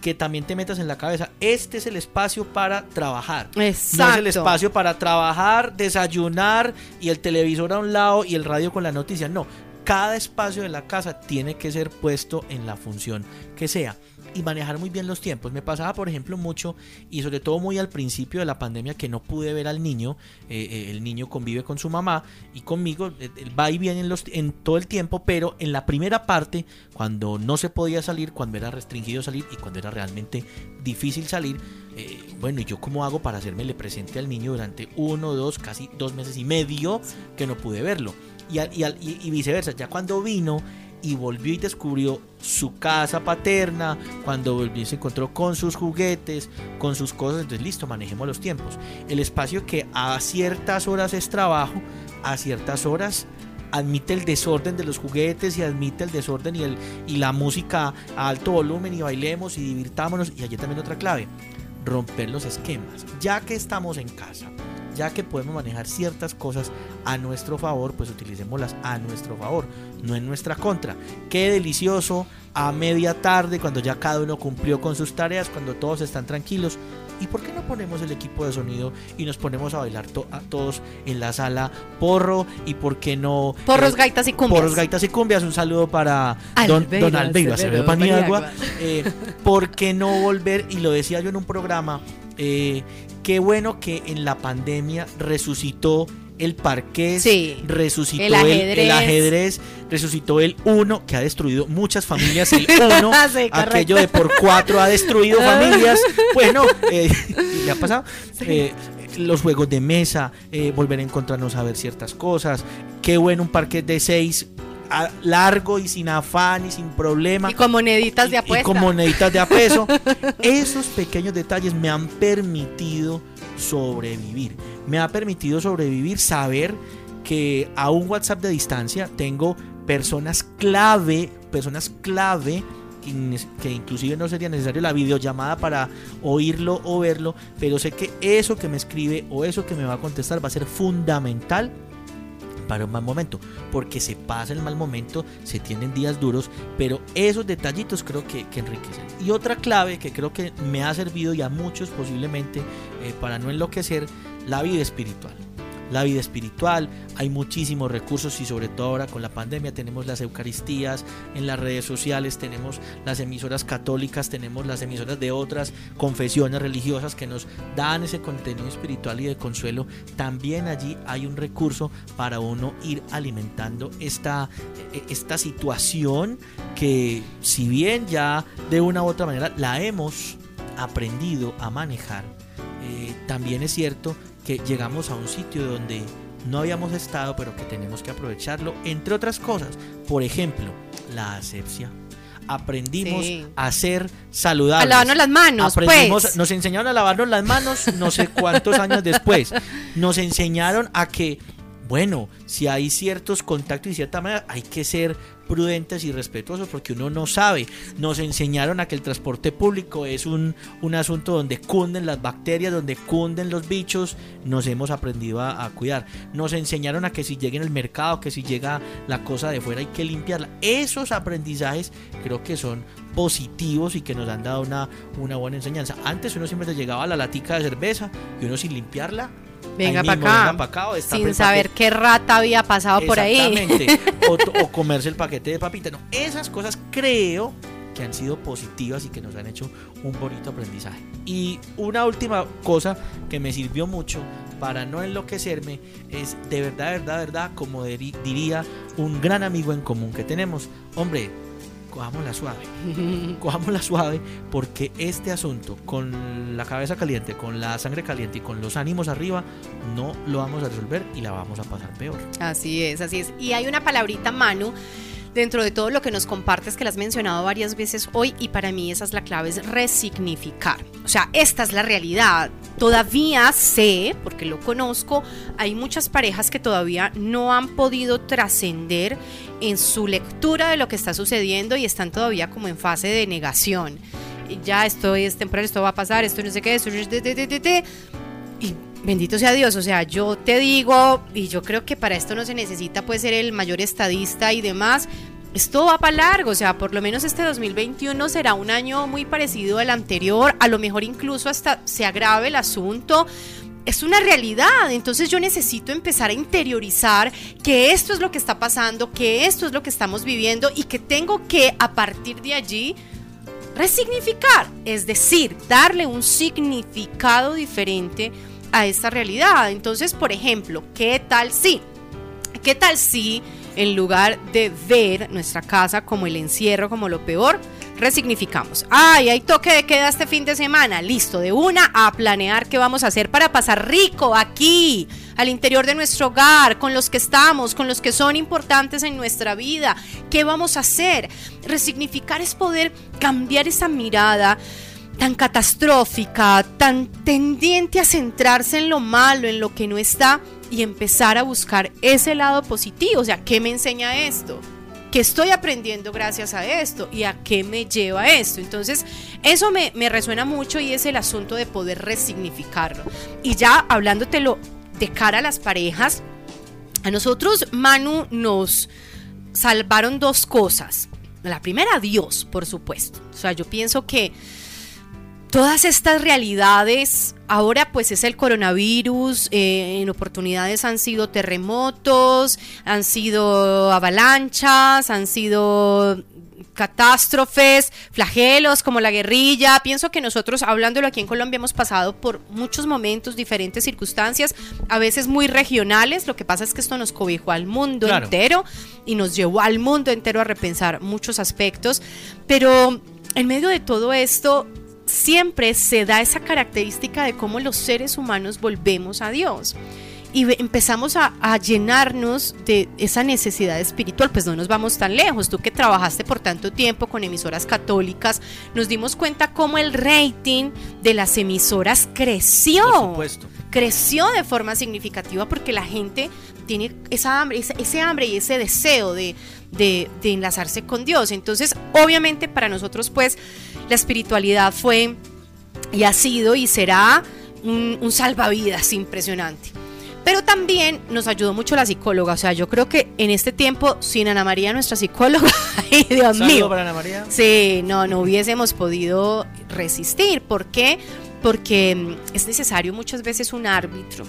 que también te metas en la cabeza, este es el espacio para trabajar. Exacto. No es el espacio para trabajar, desayunar y el televisor a un lado y el radio con la noticia. No, cada espacio de la casa tiene que ser puesto en la función que sea y manejar muy bien los tiempos. Me pasaba, por ejemplo, mucho y sobre todo muy al principio de la pandemia que no pude ver al niño. Eh, eh, el niño convive con su mamá y conmigo, eh, va y viene en, los, en todo el tiempo, pero en la primera parte, cuando no se podía salir, cuando era restringido salir y cuando era realmente difícil salir, bueno, ¿y yo cómo hago para hacerme le presente al niño durante uno, dos, casi dos meses y medio que no pude verlo? Y, y, y viceversa, ya cuando vino y volvió y descubrió su casa paterna, cuando volvió se encontró con sus juguetes, con sus cosas, entonces listo, manejemos los tiempos. El espacio que a ciertas horas es trabajo, a ciertas horas admite el desorden de los juguetes y admite el desorden y, el, y la música a alto volumen y bailemos y divirtámonos. Y allí también otra clave, romper los esquemas. Ya que estamos en casa, ya que podemos manejar ciertas cosas a nuestro favor, pues utilicémoslas a nuestro favor, no en nuestra contra. Qué delicioso a media tarde, cuando ya cada uno cumplió con sus tareas, cuando todos están tranquilos. ¿Y por qué no ponemos el equipo de sonido y nos ponemos a bailar a todos en la sala porro? ¿Y por qué no... Porros, eh, gaitas y cumbias. Porros, gaitas y cumbias. Un saludo para don, don Albeiro Acevedo Paniagua. Eh, ¿Por qué no volver? Y lo decía yo en un programa. Eh, qué bueno que en la pandemia resucitó el parqués, resucitó el ajedrez. resucitó el uno, que ha destruido muchas familias, el [laughs] uno, aquello de por cuatro ha destruido familias, bueno, [laughs] eh, ¿le ha pasado? Eh, los juegos de mesa, eh, volver a encontrarnos a ver ciertas cosas, qué bueno un parque de seis largo y sin afán y sin problema. Y con moneditas de apuesta. Y con moneditas de apeso. [laughs] Esos pequeños detalles me han permitido sobrevivir. Me ha permitido sobrevivir, saber que a un WhatsApp de distancia tengo personas clave, personas clave que inclusive no sería necesario la videollamada para oírlo o verlo, pero sé que eso que me escribe o eso que me va a contestar va a ser fundamental para un mal momento, porque se pasa el mal momento, se tienen días duros, pero esos detallitos creo que, enriquecen. Y otra clave que creo que me ha servido y a muchos posiblemente eh, para no enloquecer, la vida espiritual la vida espiritual, hay muchísimos recursos y sobre todo ahora con la pandemia tenemos las Eucaristías en las redes sociales, tenemos las emisoras católicas, tenemos las emisoras de otras confesiones religiosas que nos dan ese contenido espiritual y de consuelo. También allí hay un recurso para uno ir alimentando esta, e, esta situación que si bien ya de una u otra manera la hemos aprendido a manejar, eh, también es cierto que llegamos a un sitio donde no habíamos estado, pero que tenemos que aprovecharlo, entre otras cosas. Por ejemplo, la asepsia. Aprendimos a ser saludables. A lavarnos las manos. Pues. Nos enseñaron a lavarnos las manos no sé cuántos años después. [laughs] Nos enseñaron a que bueno, si hay ciertos contactos y cierta manera, hay que ser prudentes y respetuosos porque uno no sabe. Nos enseñaron a que el transporte público es un, un asunto donde cunden las bacterias, donde cunden los bichos, nos hemos aprendido a, cuidar. Nos enseñaron a que si llega en el mercado, que si llega la cosa de fuera hay que limpiarla. Esos aprendizajes creo que son positivos y que nos han dado una, una buena enseñanza. Antes uno siempre llegaba a la latica de cerveza y uno sin limpiarla Venga para acá. sin saber qué rata había pasado por ahí. Exactamente. [laughs] o, comerse el paquete de papita. No, esas cosas creo que han sido positivas y que nos han hecho un bonito aprendizaje. Y una última cosa que me sirvió mucho para no enloquecerme es de verdad, verdad, verdad, como diría un gran amigo en común que tenemos. Hombre, cojámosla suave. [laughs] cojámosla suave porque este asunto con la cabeza caliente, con la sangre caliente y con los ánimos arriba, no lo vamos a resolver y la vamos a pasar peor. Así es, así es. Y hay una palabrita, Manu, dentro de todo lo que nos compartes que la has mencionado varias veces hoy y para mí esa es la clave, es resignificar. O sea, esta es la realidad. Todavía sé, porque lo conozco, hay muchas parejas que todavía no han podido trascender en su lectura de lo que está sucediendo y están todavía como en fase de negación. Ya esto es temporal, esto va a pasar, esto no sé qué, esto y bendito sea Dios, o sea, yo te digo, y yo creo que para esto no se necesita pues ser el mayor estadista y demás, esto va para largo, o sea, por lo menos este 2021 será un año muy parecido al anterior, a lo mejor incluso hasta se agrave el asunto. Es una realidad, entonces yo necesito empezar a interiorizar que esto es lo que está pasando, que esto es lo que estamos viviendo y que tengo que a partir de allí resignificar, es decir, darle un significado diferente a esta realidad. Entonces, por ejemplo, ¿qué tal si? ¿Qué tal si en lugar de ver nuestra casa como el encierro, como lo peor, resignificamos. Ay, hay toque de queda este fin de semana. Listo, de una a planear qué vamos a hacer para pasar rico aquí, al interior de nuestro hogar, con los que estamos, con los que son importantes en nuestra vida. ¿Qué vamos a hacer? Resignificar es poder cambiar esa mirada tan catastrófica, tan tendiente a centrarse en lo malo, en lo que no está, y empezar a buscar ese lado positivo. O sea, ¿qué me enseña esto? ¿Qué estoy aprendiendo gracias a esto? ¿Y a qué me lleva esto? Entonces, eso me, resuena mucho y es el asunto de poder resignificarlo. Y ya hablándotelo de cara a las parejas, a nosotros, Manu, nos salvaron dos cosas. La primera, Dios, por supuesto. O sea, yo pienso que todas estas realidades, ahora pues es el coronavirus, eh, en oportunidades han sido terremotos, han sido avalanchas, han sido catástrofes, flagelos como la guerrilla. Pienso que nosotros, hablándolo aquí en Colombia, hemos pasado por muchos momentos, diferentes circunstancias, a veces muy regionales. Lo que pasa es que esto nos cobijó al mundo entero y nos llevó al mundo entero a repensar muchos aspectos. Pero en medio de todo esto, siempre se da esa característica de cómo los seres humanos volvemos a Dios y empezamos a, llenarnos de esa necesidad espiritual, pues no nos vamos tan lejos. Tú que trabajaste por tanto tiempo con emisoras católicas, nos dimos cuenta cómo el rating de las emisoras creció. Por supuesto. Creció de forma significativa porque la gente tiene esa hambre, ese, hambre y ese deseo de, de, de enlazarse con Dios. Entonces, obviamente para nosotros, pues, la espiritualidad fue y ha sido y será un, salvavidas impresionante. Pero también nos ayudó mucho la psicóloga. O sea, yo creo que en este tiempo, sin Ana María, nuestra psicóloga, [laughs] ay, Dios mío. para Ana María. Sí, no, no hubiésemos podido resistir. ¿Por qué? Porque mm, es necesario muchas veces un árbitro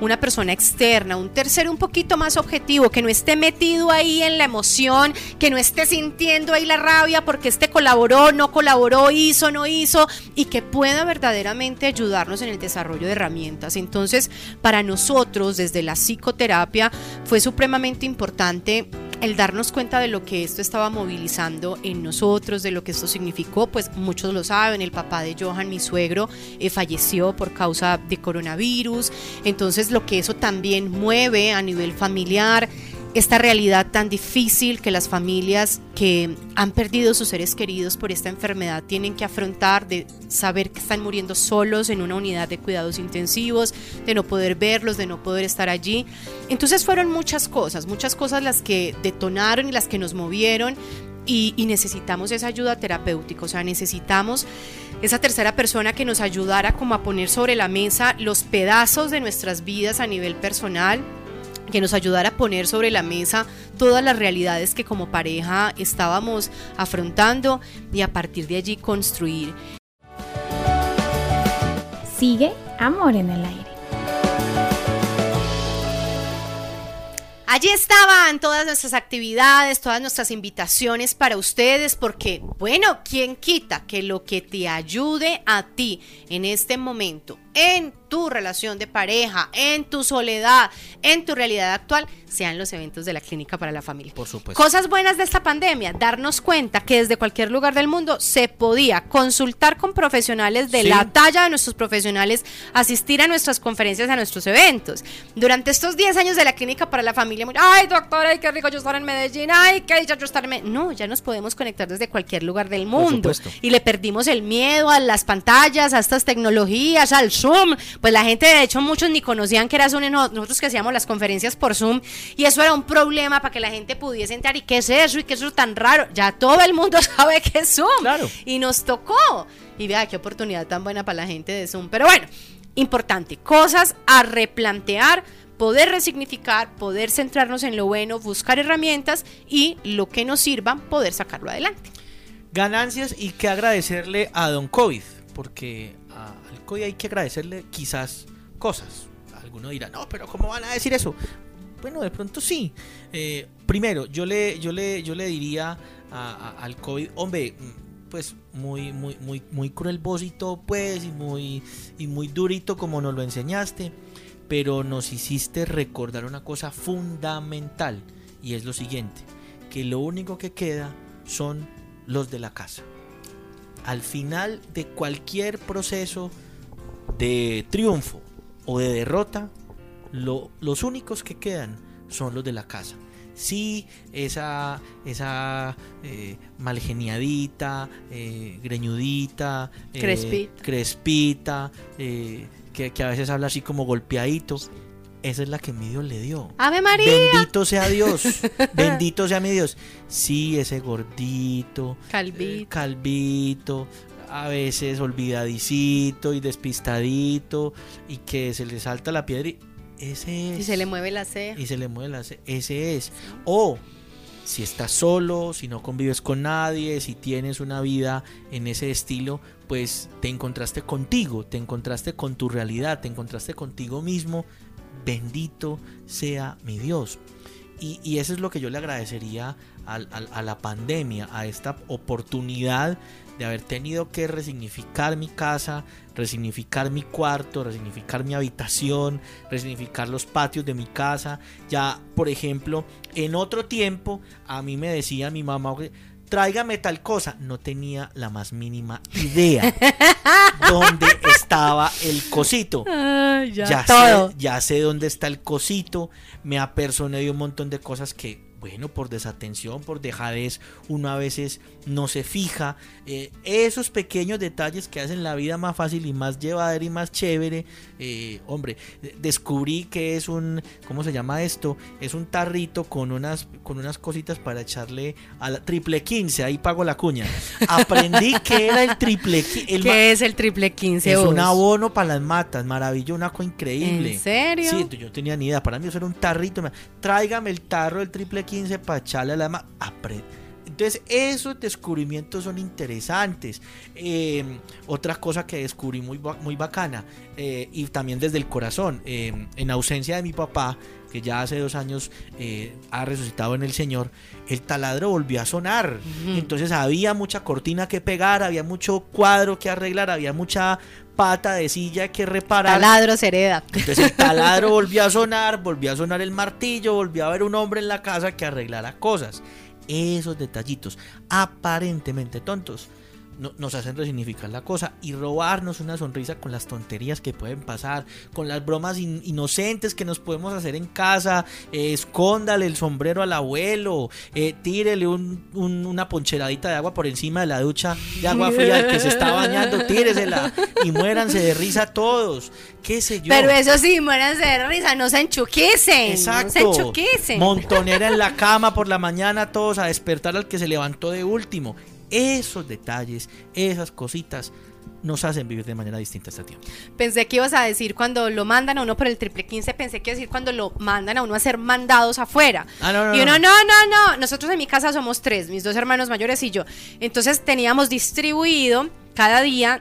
una persona externa, un tercero un poquito más objetivo, que no esté metido ahí en la emoción, que no esté sintiendo ahí la rabia porque este colaboró, no colaboró, hizo, no hizo, y que pueda verdaderamente ayudarnos en el desarrollo de herramientas. Entonces, para nosotros, desde la psicoterapia, fue supremamente importante el darnos cuenta de lo que esto estaba movilizando en nosotros, de lo que esto significó, pues muchos lo saben, el papá de Johan, mi suegro, eh, falleció por causa de coronavirus, entonces lo que eso también mueve a nivel familiar esta realidad tan difícil que las familias que han perdido sus seres queridos por esta enfermedad tienen que afrontar, de saber que están muriendo solos en una unidad de cuidados intensivos, de no poder verlos, de no poder estar allí. Entonces fueron muchas cosas, muchas cosas las que detonaron y las que nos movieron y, necesitamos esa ayuda terapéutica, o sea, necesitamos esa tercera persona que nos ayudara como a poner sobre la mesa los pedazos de nuestras vidas a nivel personal, que nos ayudara a poner sobre la mesa todas las realidades que como pareja estábamos afrontando y a partir de allí construir. Sigue Amor en el Aire. Allí estaban todas nuestras actividades, todas nuestras invitaciones para ustedes, porque, bueno, ¿quién quita que lo que te ayude a ti en este momento, en tu relación de pareja, en tu soledad, en tu realidad actual, sean los eventos de la Clínica para la Familia. Por supuesto. Cosas buenas de esta pandemia, darnos cuenta que desde cualquier lugar del mundo se podía consultar con profesionales de la talla de nuestros profesionales, asistir a nuestras conferencias, a nuestros eventos. Durante estos 10 años de la Clínica para la Familia, ay doctora, ay qué rico yo estar en Medellín, ay qué dicha yo estar en No, ya nos podemos conectar desde cualquier lugar del mundo. Y le perdimos el miedo a las pantallas, a estas tecnologías, al Zoom. Pues la gente, de hecho, muchos ni conocían que era Zoom, nosotros que hacíamos las conferencias por Zoom y eso era un problema para que la gente pudiese entrar. ¿Y qué es eso? ¿Y qué es eso tan raro? Ya todo el mundo [laughs] sabe que es Zoom. Claro. Y nos tocó. Y vea qué oportunidad tan buena para la gente de Zoom. Pero bueno, importante, cosas a replantear poder resignificar, poder centrarnos en lo bueno, buscar herramientas y lo que nos sirva, poder sacarlo adelante. Ganancias y que agradecerle a Don COVID, porque al COVID hay que agradecerle quizás cosas. Alguno dirá, no, pero ¿cómo van a decir eso? Bueno, de pronto sí. Eh, primero, yo le, yo le, yo le diría al COVID, hombre, pues muy, muy, muy, muy cruel pues, y muy, y muy durito como nos lo enseñaste, pero nos hiciste recordar una cosa fundamental, y es lo siguiente, que lo único que queda son los de la casa. Al final de cualquier proceso de triunfo o de derrota, los únicos que quedan son los de la casa. Sí, esa, esa eh, malgeniadita, eh, greñudita, eh, crespita, que, que, a veces habla así como golpeadito. Esa es la que mi Dios le dio. Ave María. Bendito sea Dios. [laughs] bendito sea mi Dios. Sí, ese gordito. Calvito. calvito a veces olvidadicito y despistadito y que se le salta la piedra y ese es. Y se le mueve la ceja. Y se le mueve la ceja. Ese es. O si estás solo, si no convives con nadie, si tienes una vida en ese estilo, pues te encontraste contigo, te encontraste con tu realidad, te encontraste contigo mismo. Bendito sea mi Dios. Y, eso es lo que yo le agradecería a la pandemia, a esta oportunidad de haber tenido que resignificar mi casa, resignificar mi cuarto, resignificar mi habitación, resignificar los patios de mi casa. Ya, por ejemplo, en otro tiempo a mí me decía mi mamá, tráigame tal cosa. No tenía la más mínima idea [laughs] dónde estaba el cosito. [laughs] ya, Sé, ya sé dónde está el cosito. Me apersoné de un montón de cosas que bueno, por desatención, por dejadez, uno a veces no se fija. Eh, esos pequeños detalles que hacen la vida más fácil y más llevadera y más chévere. Eh, hombre, descubrí que es un, ¿cómo se llama esto? Es un tarrito con unas, con unas cositas para echarle a la triple 15, ahí pago la cuña. Aprendí [laughs] que era el triple 15. ¿Qué es el triple 15? Es un abono para las matas, maravilloso, una cosa increíble. ¿En serio? Sí, yo tenía ni idea, para mí eso era un tarrito. Tráigame el tarro del triple 15 15 para echarle a la Entonces, esos descubrimientos son interesantes. Em, otra cosa que descubrí muy, muy bacana, eh, y también desde el corazón, em, en ausencia de mi papá, que ya hace dos años eh, ha resucitado en el Señor, el taladro volvió a sonar. Entonces había mucha cortina que pegar, había mucho cuadro que arreglar, había mucha pata de silla que reparar. Taladro se hereda. Entonces el taladro [laughs] volvió a sonar, volvió a sonar el martillo, volvió a haber un hombre en la casa que arreglara cosas. Esos detallitos, aparentemente tontos, nos hacen resignificar la cosa y robarnos una sonrisa con las tonterías que pueden pasar, con las bromas inocentes que nos podemos hacer en casa, eh, escóndale el sombrero al abuelo, eh, tírele una poncheradita de agua por encima de la ducha de agua fría que se está bañando, tíresela y muéranse de risa todos, qué sé yo. Pero eso sí, muéranse de risa, no se enchuquicen. Exacto. No se enchuquicen. Montonera en la cama por la mañana todos a despertar al que se levantó de último. Esos detalles, esas cositas nos hacen vivir de manera distinta este tiempo. Pensé que ibas a decir cuando lo mandan a uno por el triple 15, pensé que ibas a decir cuando lo mandan a uno a ser mandados afuera. Ah, no, no, y uno, no, no, no, nosotros en mi casa somos tres, mis dos hermanos mayores y yo. Entonces teníamos distribuido cada día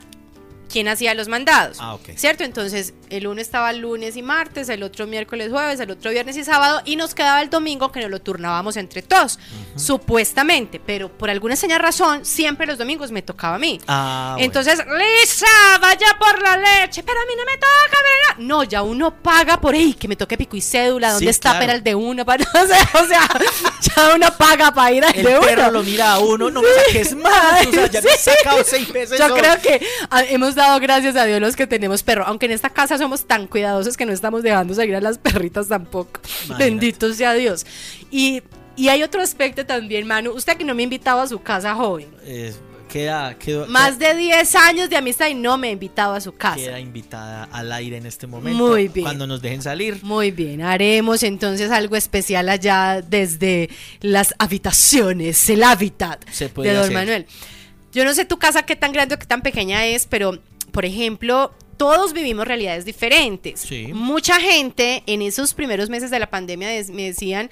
quién hacía los mandados. Ah, ¿Cierto? Entonces, el uno estaba lunes y martes, el otro miércoles, jueves, el otro viernes y sábado, y nos quedaba el domingo que nos lo turnábamos entre todos, supuestamente, pero por alguna señal razón, siempre los domingos me tocaba a mí. Ah, Entonces, Lisa, vaya por la leche, pero a mí no me toca, ¿verdad? No, ya uno paga por ahí, que me toque pico y cédula, ¿dónde está para el de uno? [laughs] Para, o, sea, o sea, ya uno paga para ir al el de perro lo mira a uno, no me saques más, o sea, ya me he sacado seis pesos. Yo creo que ah, hemos dado gracias a Dios los que tenemos perro. Aunque en esta casa somos tan cuidadosos que no estamos dejando seguir a las perritas tampoco. Bendito sea Dios. Y, hay otro aspecto también, Manu. Usted que no me ha invitado a su casa joven. queda, Más de 10 años de amistad y no me ha invitado a su casa. Queda invitada al aire en este momento. Muy bien. Cuando nos dejen salir. Muy bien. Haremos entonces algo especial allá desde las habitaciones, el hábitat de Don Manuel. Yo no sé tu casa qué tan grande o qué tan pequeña es, pero por ejemplo, todos vivimos realidades diferentes. Mucha gente en esos primeros meses de la pandemia me decían,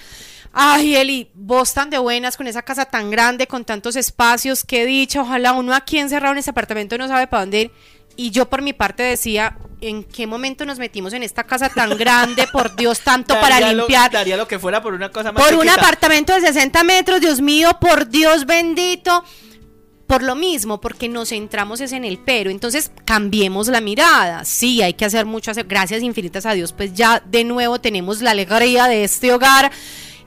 ay Eli, vos tan de buenas con esa casa tan grande, con tantos espacios, qué dicha, ojalá uno aquí encerrado en ese apartamento no sabe para dónde ir. Y yo por mi parte decía, ¿en qué momento nos metimos en esta casa tan grande? Por Dios, tanto [laughs] para limpiar. daría lo que fuera por una cosa más Por un apartamento de 60 metros, Dios mío, por Dios bendito por lo mismo, porque nos centramos es en el pero. Entonces, cambiemos la mirada. Sí, hay que hacer mucho. Gracias infinitas a Dios, pues ya de nuevo tenemos la alegría de este hogar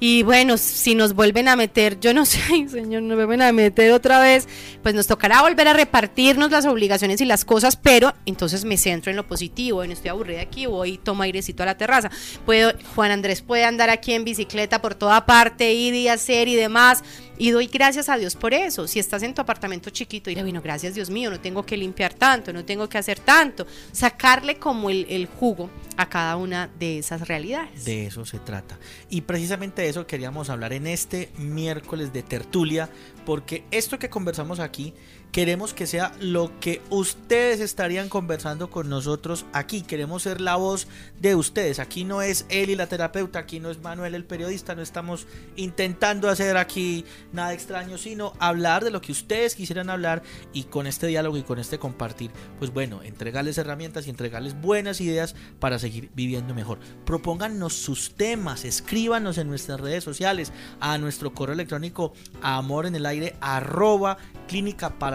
y bueno, si nos vuelven a meter, yo no [laughs] sé, señor, nos vuelven a meter otra vez, pues nos tocará volver a repartirnos las obligaciones y las cosas, pero entonces me centro en lo positivo, en estoy aburrida aquí, voy, tomo airecito a la terraza. Puedo, Juan Andrés puede andar aquí en bicicleta por toda parte, ir y hacer y demás. Y doy gracias a Dios por eso. Si estás en tu apartamento chiquito, y bueno, gracias Dios mío, no tengo que limpiar tanto, no tengo que hacer tanto. Sacarle como el, el jugo a cada una de esas realidades. De eso se trata. Y precisamente de eso queríamos hablar en este miércoles de tertulia, porque esto que conversamos aquí queremos que sea lo que ustedes estarían conversando con nosotros aquí. Queremos ser la voz de ustedes. Aquí no es Eli la terapeuta, aquí no es Manuel el periodista, no estamos intentando hacer aquí nada extraño, sino hablar de lo que ustedes quisieran hablar y con este diálogo y con este compartir, pues bueno, entregarles herramientas y entregarles buenas ideas para seguir viviendo mejor. Propónganos sus temas, escríbanos en nuestras redes sociales, a nuestro correo electrónico amor en el aire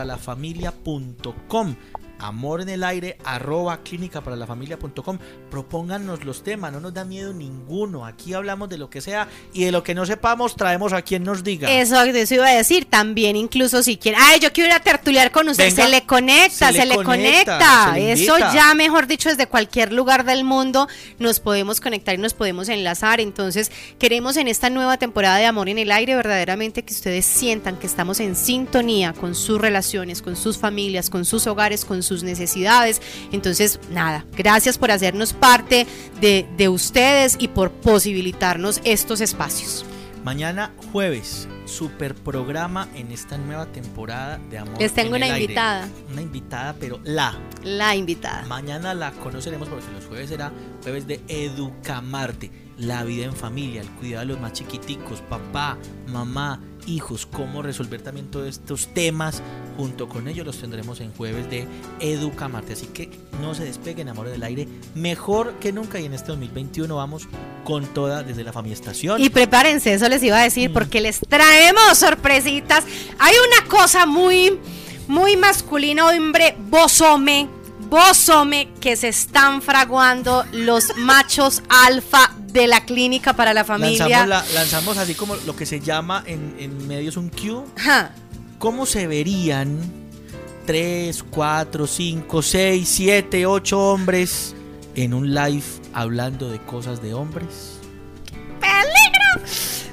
la familia.com amor en el aire, arroba clínica para la familia.com. Propónganos los temas, no nos da miedo ninguno. Aquí hablamos de lo que sea y de lo que no sepamos traemos a quien nos diga. Eso, eso iba a decir también, incluso si quieren. Ay, yo quiero ir a tertuliar con usted. se le conecta, se, le, conecta. eso ya, mejor dicho, desde cualquier lugar del mundo nos podemos conectar y nos podemos enlazar. Entonces, queremos en esta nueva temporada de Amor en el Aire verdaderamente que ustedes sientan que estamos en sintonía con sus relaciones, con sus familias, con sus hogares, con sus sus necesidades. Entonces, nada, gracias por hacernos parte de, de ustedes y por posibilitarnos estos espacios. Mañana jueves, super programa en esta nueva temporada de Amor. Les tengo una invitada. Una invitada, pero la. La invitada. Mañana la conoceremos porque los jueves será jueves de Educamarte, la vida en familia, el cuidado de los más chiquiticos, papá, mamá, hijos, cómo resolver también todos estos temas. Junto con ellos los tendremos en jueves de Educa Marte. Así que no se despeguen, amor del aire, mejor que nunca. Y en este 2021 vamos con toda desde la familia estación. Y prepárense, eso les iba a decir, mm. porque les traemos sorpresitas. Hay una cosa muy, muy masculina, hombre, bosome bosome que se están fraguando los machos alfa de la clínica para la familia. Lanzamos, así como lo que se llama en, medios un Q. ¿Cómo se verían 3, 4, 5, 6, 7, 8 hombres en un live hablando de cosas de hombres? ¡Peligro!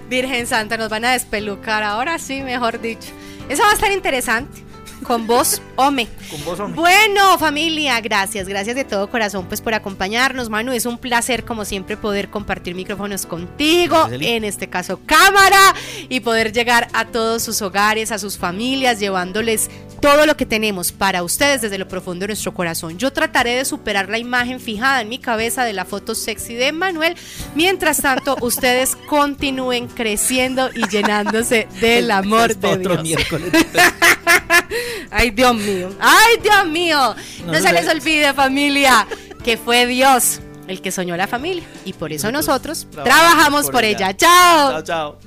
Virgen Santa, nos van a despelucar. Ahora sí, mejor dicho. Eso va a estar interesante. Con vos, Ome. Con vos, hombre. Bueno, familia, gracias, gracias de todo corazón pues por acompañarnos, Manu. Es un placer como siempre poder compartir micrófonos contigo, Gracias, en este caso cámara, y poder llegar a todos sus hogares, a sus familias, llevándoles todo lo que tenemos para ustedes desde lo profundo de nuestro corazón. Yo trataré de superar la imagen fijada en mi cabeza de la foto sexy de Manuel. Mientras tanto, [laughs] ustedes continúen creciendo y llenándose del amor de Otro Dios. miércoles. [laughs] Ay, Dios mío. Ay, Dios mío. No, No se les olvide, familia, que fue Dios el que soñó la familia. Y por eso nosotros Trabajamos trabajamos por por ella. ella. Chao. chao, chao.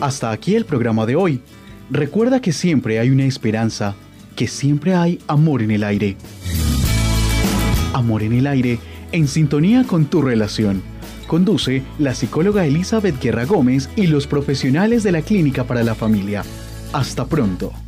Hasta aquí el programa de hoy. Recuerda que siempre hay una esperanza, que siempre hay amor en el aire. Amor en el aire, en sintonía con tu relación. Conduce la psicóloga Elizabeth Guerra Gómez y los profesionales de la Clínica para la Familia. Hasta pronto.